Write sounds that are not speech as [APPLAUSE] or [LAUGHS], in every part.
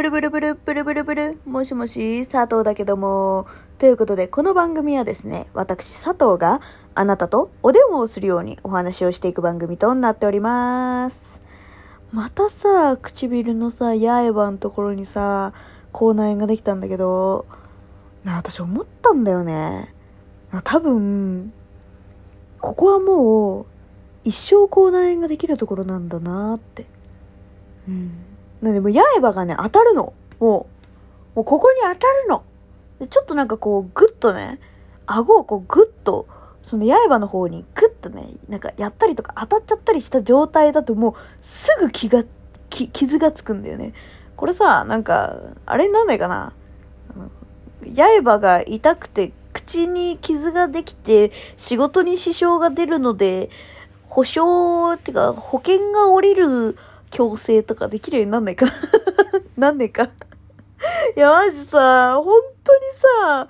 ブルブルブルブルブルブル、もしもし、佐藤だけども。ということで、この番組はですね、私佐藤があなたとお電話をするようにお話をしていく番組となっております。またさ、唇のさ、八重歯のところにさ、口内炎ができたんだけど、な、私思ったんだよね。多分、ここはもう、一生口内炎ができるところなんだなって。うん。なんでもう八重歯がね、当たるの。もう、もうここに当たるの。でちょっとなんかこう、ぐっとね、顎をこうぐっと、その八重歯の方にぐっとね、なんかやったりとか当たっちゃったりした状態だともうすぐ気が、き傷がつくんだよね。これさ、なんか、あれになんないかな。あの八重歯が痛くて口に傷ができて仕事に支障が出るので、保証ってか保険が下りる強制とかできるようになんないかな [LAUGHS] なんねえかいや、マジさ、本当にさ、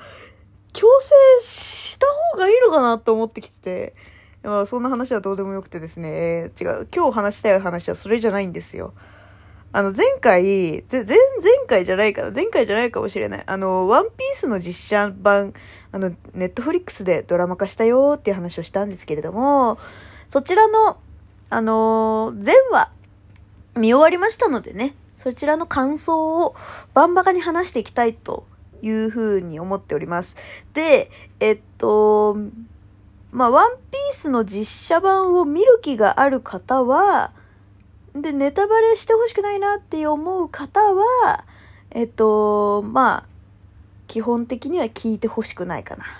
強制した方がいいのかなと思ってきてて。まあ、そんな話はどうでもよくてですね、えー違う、今日話したい話はそれじゃないんですよ。あの、前回、ぜ前、前回じゃないかな前回じゃないかもしれない。あの、ワンピースの実写版、あの、ネットフリックスでドラマ化したよっていう話をしたんですけれども、そちらの、あのー、前話、見終わりましたのでね、そちらの感想をバンバカに話していきたいというふうに思っております。で、えっと、まあ、ワンピースの実写版を見る気がある方は、で、ネタバレしてほしくないなって思う方は、えっと、まあ、基本的には聞いてほしくないかな。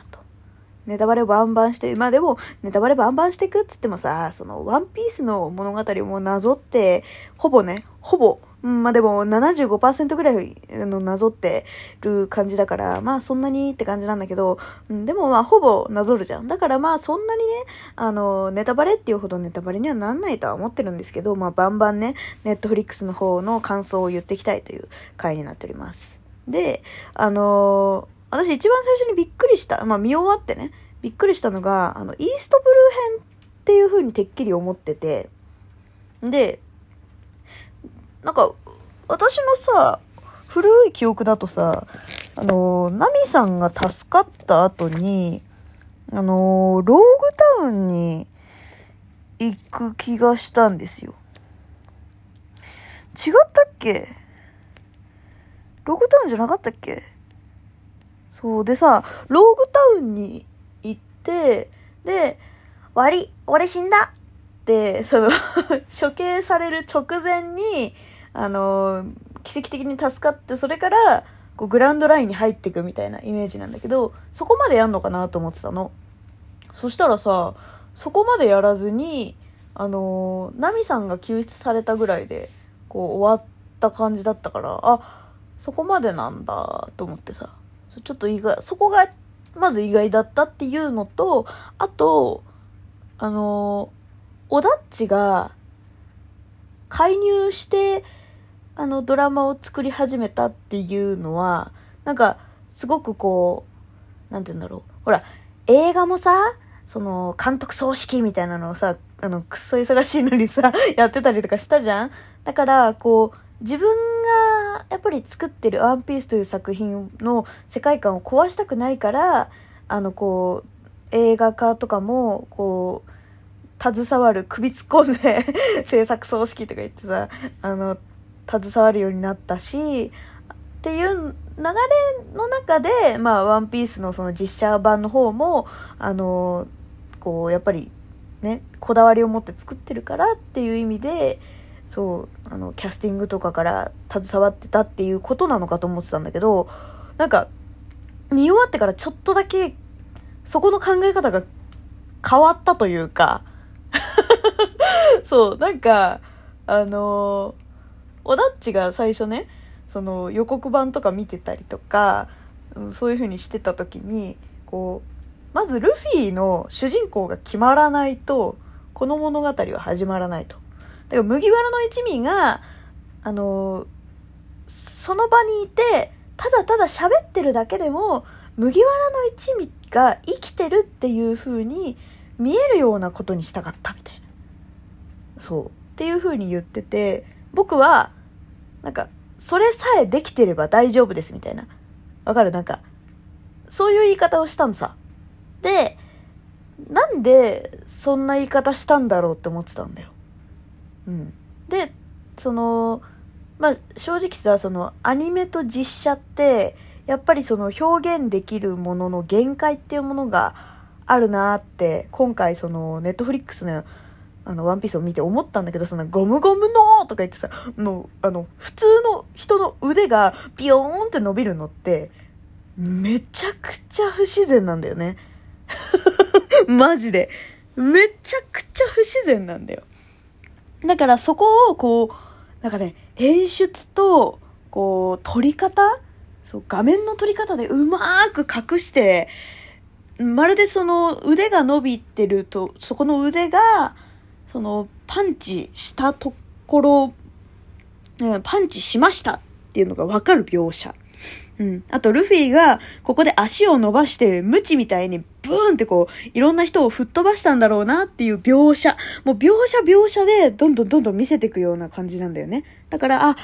ネタバレバンバンして、まあでも、ネタバレバンバンしていくっつってもさ、その、ワンピースの物語をもなぞって、ほぼね、ほぼ、うん、まあでも75%ぐらいのなぞってる感じだから、まあそんなにって感じなんだけど、うん、でもまあほぼなぞるじゃん。だからまあそんなにね、あの、ネタバレっていうほどネタバレにはなんないとは思ってるんですけど、まあバンバンね、ネットフリックスの方の感想を言っていきたいという回になっております。で、あのー私一番最初にびっくりした、まあ見終わってね、びっくりしたのが、あの、イーストブルー編っていう風にてっきり思ってて、で、なんか、私のさ、古い記憶だとさ、あの、ナミさんが助かった後に、あの、ローグタウンに行く気がしたんですよ。違ったっけ？ローグタウンじゃなかったっけ？そうでさ、ローグタウンにって、で、終わり俺死んだって、その、[LAUGHS] 処刑される直前に、あの、奇跡的に助かって、それから、こう、グランドラインに入っていくみたいなイメージなんだけど、そこまでやんのかなと思ってたの。そしたらさ、そこまでやらずに、あの、ナミさんが救出されたぐらいで、こう、終わった感じだったから、あ、そこまでなんだと思ってさ、ちょっと意外、そこがまず意外だったっていうのと、あと、あの、オダッチが介入して、あの、ドラマを作り始めたっていうのは、なんか、すごくこう、なんて言うんだろう。ほら、映画もさ、その、監督葬式みたいなのをさ、あの、くっそ忙しいのにさ、やってたりとかしたじゃんだから、こう、自分やっぱり作ってる「ワンピースという作品の世界観を壊したくないからあのこう映画化とかもこう携わる首突っ込んで [LAUGHS] 制作葬式とか言ってさあの携わるようになったしっていう流れの中で、まあ、ワンピースのその実写版の方もあのこうやっぱりねこだわりを持って作ってるからっていう意味でそうあのキャスティングとかから携わってたっていうことなのかと思ってたんだけどなんか見終わってからちょっとだけそこの考え方が変わったというかそうなんかあのオダッチが最初ねその予告版とか見てたりとか、そういう風にしてた時にこうまずルフィの主人公が決まらないとこの物語は始まらないと。だから麦わらの一味があのその場にいてただただ喋ってるだけでも麦わらの一味が生きてるっていう風に見えるようなことにしたかったみたいなそうっていう風に言ってて僕はなんかそれさえできてれば大丈夫ですみたいな。わかる？なんか、そういう言い方をしたのさ。で、なんでそんな言い方したんだろうって思ってたんだよ。うん。で、その、まあ正直さ、そのアニメと実写って、やっぱりその表現できるものの限界っていうものがあるなって、今回そのネットフリックスのあの、ワンピースを見て思ったんだけど、その、ゴムゴムのとか言ってさ、もう、あの、普通の人の腕がピヨーンって伸びるのって、めちゃくちゃ不自然なんだよね。[LAUGHS] マジで。めちゃくちゃ不自然なんだよ。だからそこをこう、なんかね、演出と、こう、撮り方そう、画面の撮り方でうまーく隠して、まるでその腕が伸びてると、そこの腕が、その、パンチしたところ、うんパンチしましたっていうのがわかる描写。うん。あと、ルフィが、ここで足を伸ばして、ムチみたいに、ブーンってこう、いろんな人を吹っ飛ばしたんだろうなっていう描写。もう、描写描写で、どんどんどんどん見せていくような感じなんだよね。だから、あ、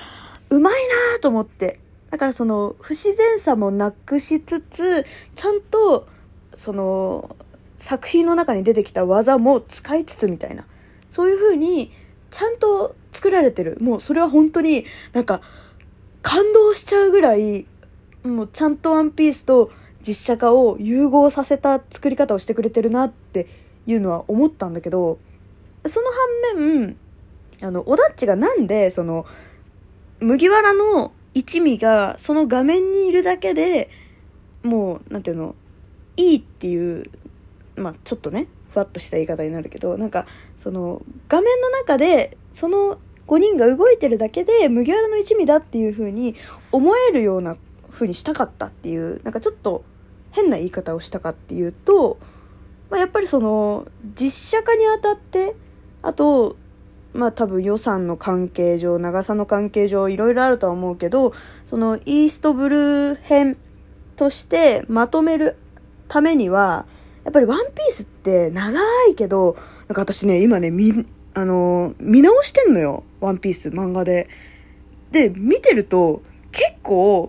うまいなと思って。だから、その、不自然さもなくしつつ、ちゃんと、その、作品の中に出てきた技も使いつつみたいな。そういう風に、ちゃんと作られてる。もう、それは本当に、なんか、感動しちゃうぐらい、もうちゃんとワンピースと実写化を融合させた作り方をしてくれてるなっていうのは思ったんだけどその反面あのオダッチがなんでその麦わらの一味がその画面にいるだけでもうなんていうのいいっていうまあちょっとねふわっとした言い方になるけどなんかその画面の中でその5人が動いてるだけで麦わらの一味だっていう風に思えるような風にしたかったっていう、なんかちょっと変な言い方をしたかっていうと、まあ、やっぱりその、実写化にあたって、あと、まあ多分予算の関係上、長さの関係上、いろいろあるとは思うけど、そのイーストブルー編としてまとめるためには、やっぱりワンピースって長いけど、なんか私ね、今ね、あの、見直してんのよ。ワンピース漫画で。で、見てると、結構、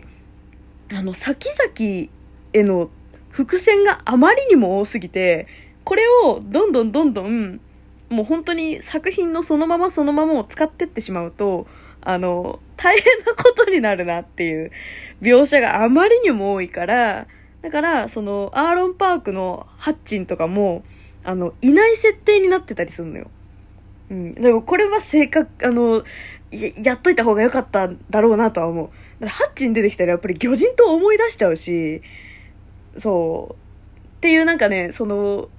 あの、先々への伏線があまりにも多すぎて、これをどんどんどんどん、もう本当に作品のそのままそのままを使ってってしまうと、あの、大変なことになるなっていう描写があまりにも多いから、だから、その、アーロンパークのハッチンとかも、あの、いない設定になってたりするのよ。うん。でもこれは正確、あの、ややっといた方が良かっただろうなとは思う。ハッチに出てきたらやっぱり魚人と思い出しちゃうし、そう。っていうなんかね、その、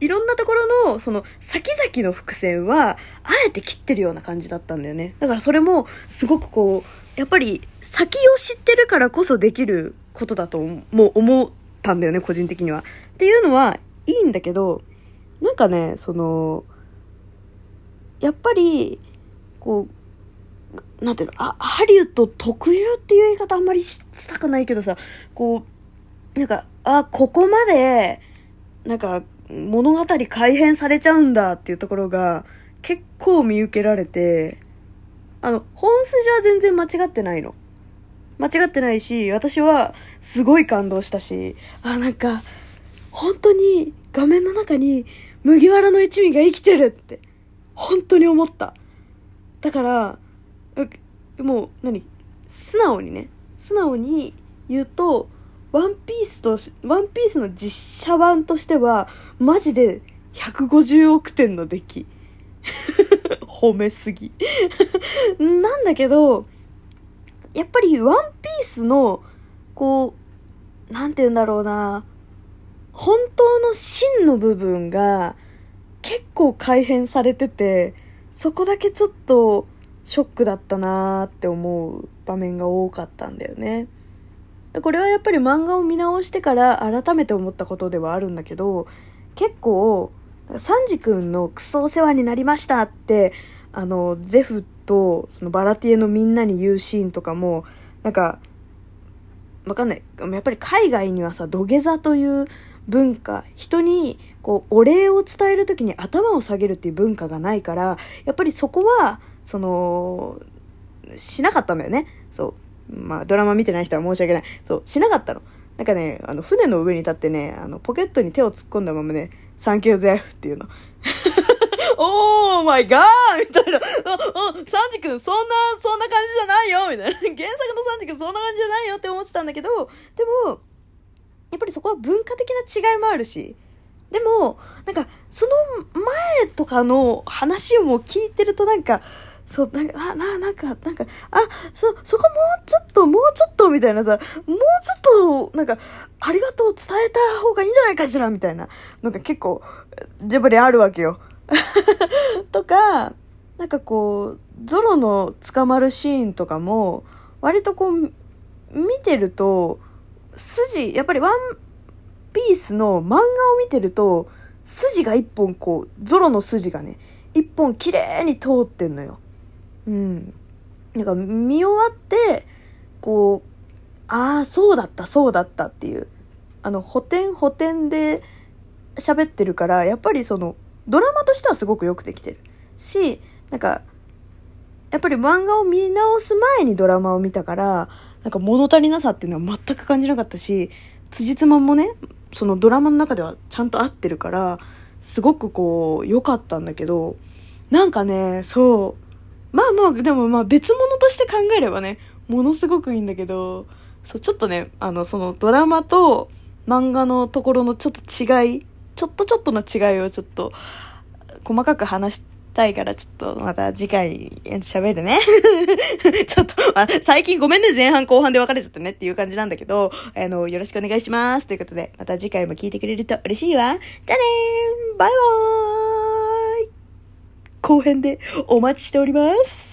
いろんなところの、その、先々の伏線は、あえて切ってるような感じだったんだよね。だからそれも、すごくこう、やっぱり、先を知ってるからこそできることだともう思ったんだよね、個人的には。っていうのは、いいんだけど、なんかね、その、やっぱり、こう、なんていうの、あ、ハリウッド特有っていう言い方あんまりしたくないけどさ、こう、なんか、あ、ここまで、なんか、物語改変されちゃうんだっていうところが、結構見受けられて、あの、本筋は全然間違ってないの。間違ってないし、私はすごい感動したし、あ、なんか、本当に画面の中に麦わらの一味が生きてるって、本当に思った。だから、もう何？素直にね。素直に言うとワンピースとワンピースの実写版としてはマジで150億点の出来。[LAUGHS] 褒めすぎ。[LAUGHS] なんだけどやっぱりワンピースのこうなんて言うんだろうな。本当の真の部分が結構改変されててそこだけちょっとショックだったなーって思う場面が多かったんだよね。これはやっぱり漫画を見直してから改めて思ったことではあるんだけど、結構、サンジ君のクソお世話になりましたって、あの、ゼフとそのバラティエのみんなに言うシーンとかも、なんか、わかんない。やっぱり海外にはさ、土下座という文化、人にこう、お礼を伝える時に頭を下げるっていう文化がないから、やっぱりそこは、その、しなかったんだよね。そう。まあ、ドラマ見てない人は申し訳ない。そう、しなかったの。なんかね、あの、船の上に立ってね、あの、ポケットに手を突っ込んだままね、サンキューゼフっていうの。[LAUGHS] オーマイガーみたいな。サンジ君、そんな、そんな感じじゃないよみたいな。原作のサンジ君、そんな感じじゃないよって思ってたんだけど、でも、やっぱりそこは文化的な違いもあるし、でも、なんか、その前とかの話をも聞いてるとなんか、そう、なんか、あ、な、なんか、なんか、あ、そ、そこもうちょっと、もうちょっと、みたいなさ、もうちょっと、なんか、ありがとう伝えた方がいいんじゃないかしら、みたいな、なんか結構、やっぱりあるわけよ。[LAUGHS] とか、なんかこう、ゾロの捕まるシーンとかも、割とこう、見てると、筋、やっぱりワンピースの漫画を見てると、筋が一本こう、ゾロの筋がね、一本綺麗に通ってんのよ。うん。なんか見終わって、こう、ああ、そうだった、そうだったっていう。あの、補填補填で喋ってるから、やっぱりその、ドラマとしてはすごくよくできてる。し、なんか、やっぱり漫画を見直す前にドラマを見たから、なんか物足りなさっていうのは全く感じなかったし、辻褄もね、そのドラマの中ではちゃんと合ってるから、すごくこう、良かったんだけど、なんかね、そう。まあまあ、でもまあ別物として考えればね、ものすごくいいんだけど、そう、ちょっとね、あの、そのドラマと漫画のところのちょっと違い、ちょっとちょっとの違いをちょっと、細かく話したいから、ちょっとまた次回喋るね。[LAUGHS] ちょっと、あ、最近ごめんね、前半後半で別れちゃったねっていう感じなんだけど、あの、よろしくお願いします。ということで、また次回も聞いてくれると嬉しいわ。じゃあねーバイバーイ後編でお待ちしております。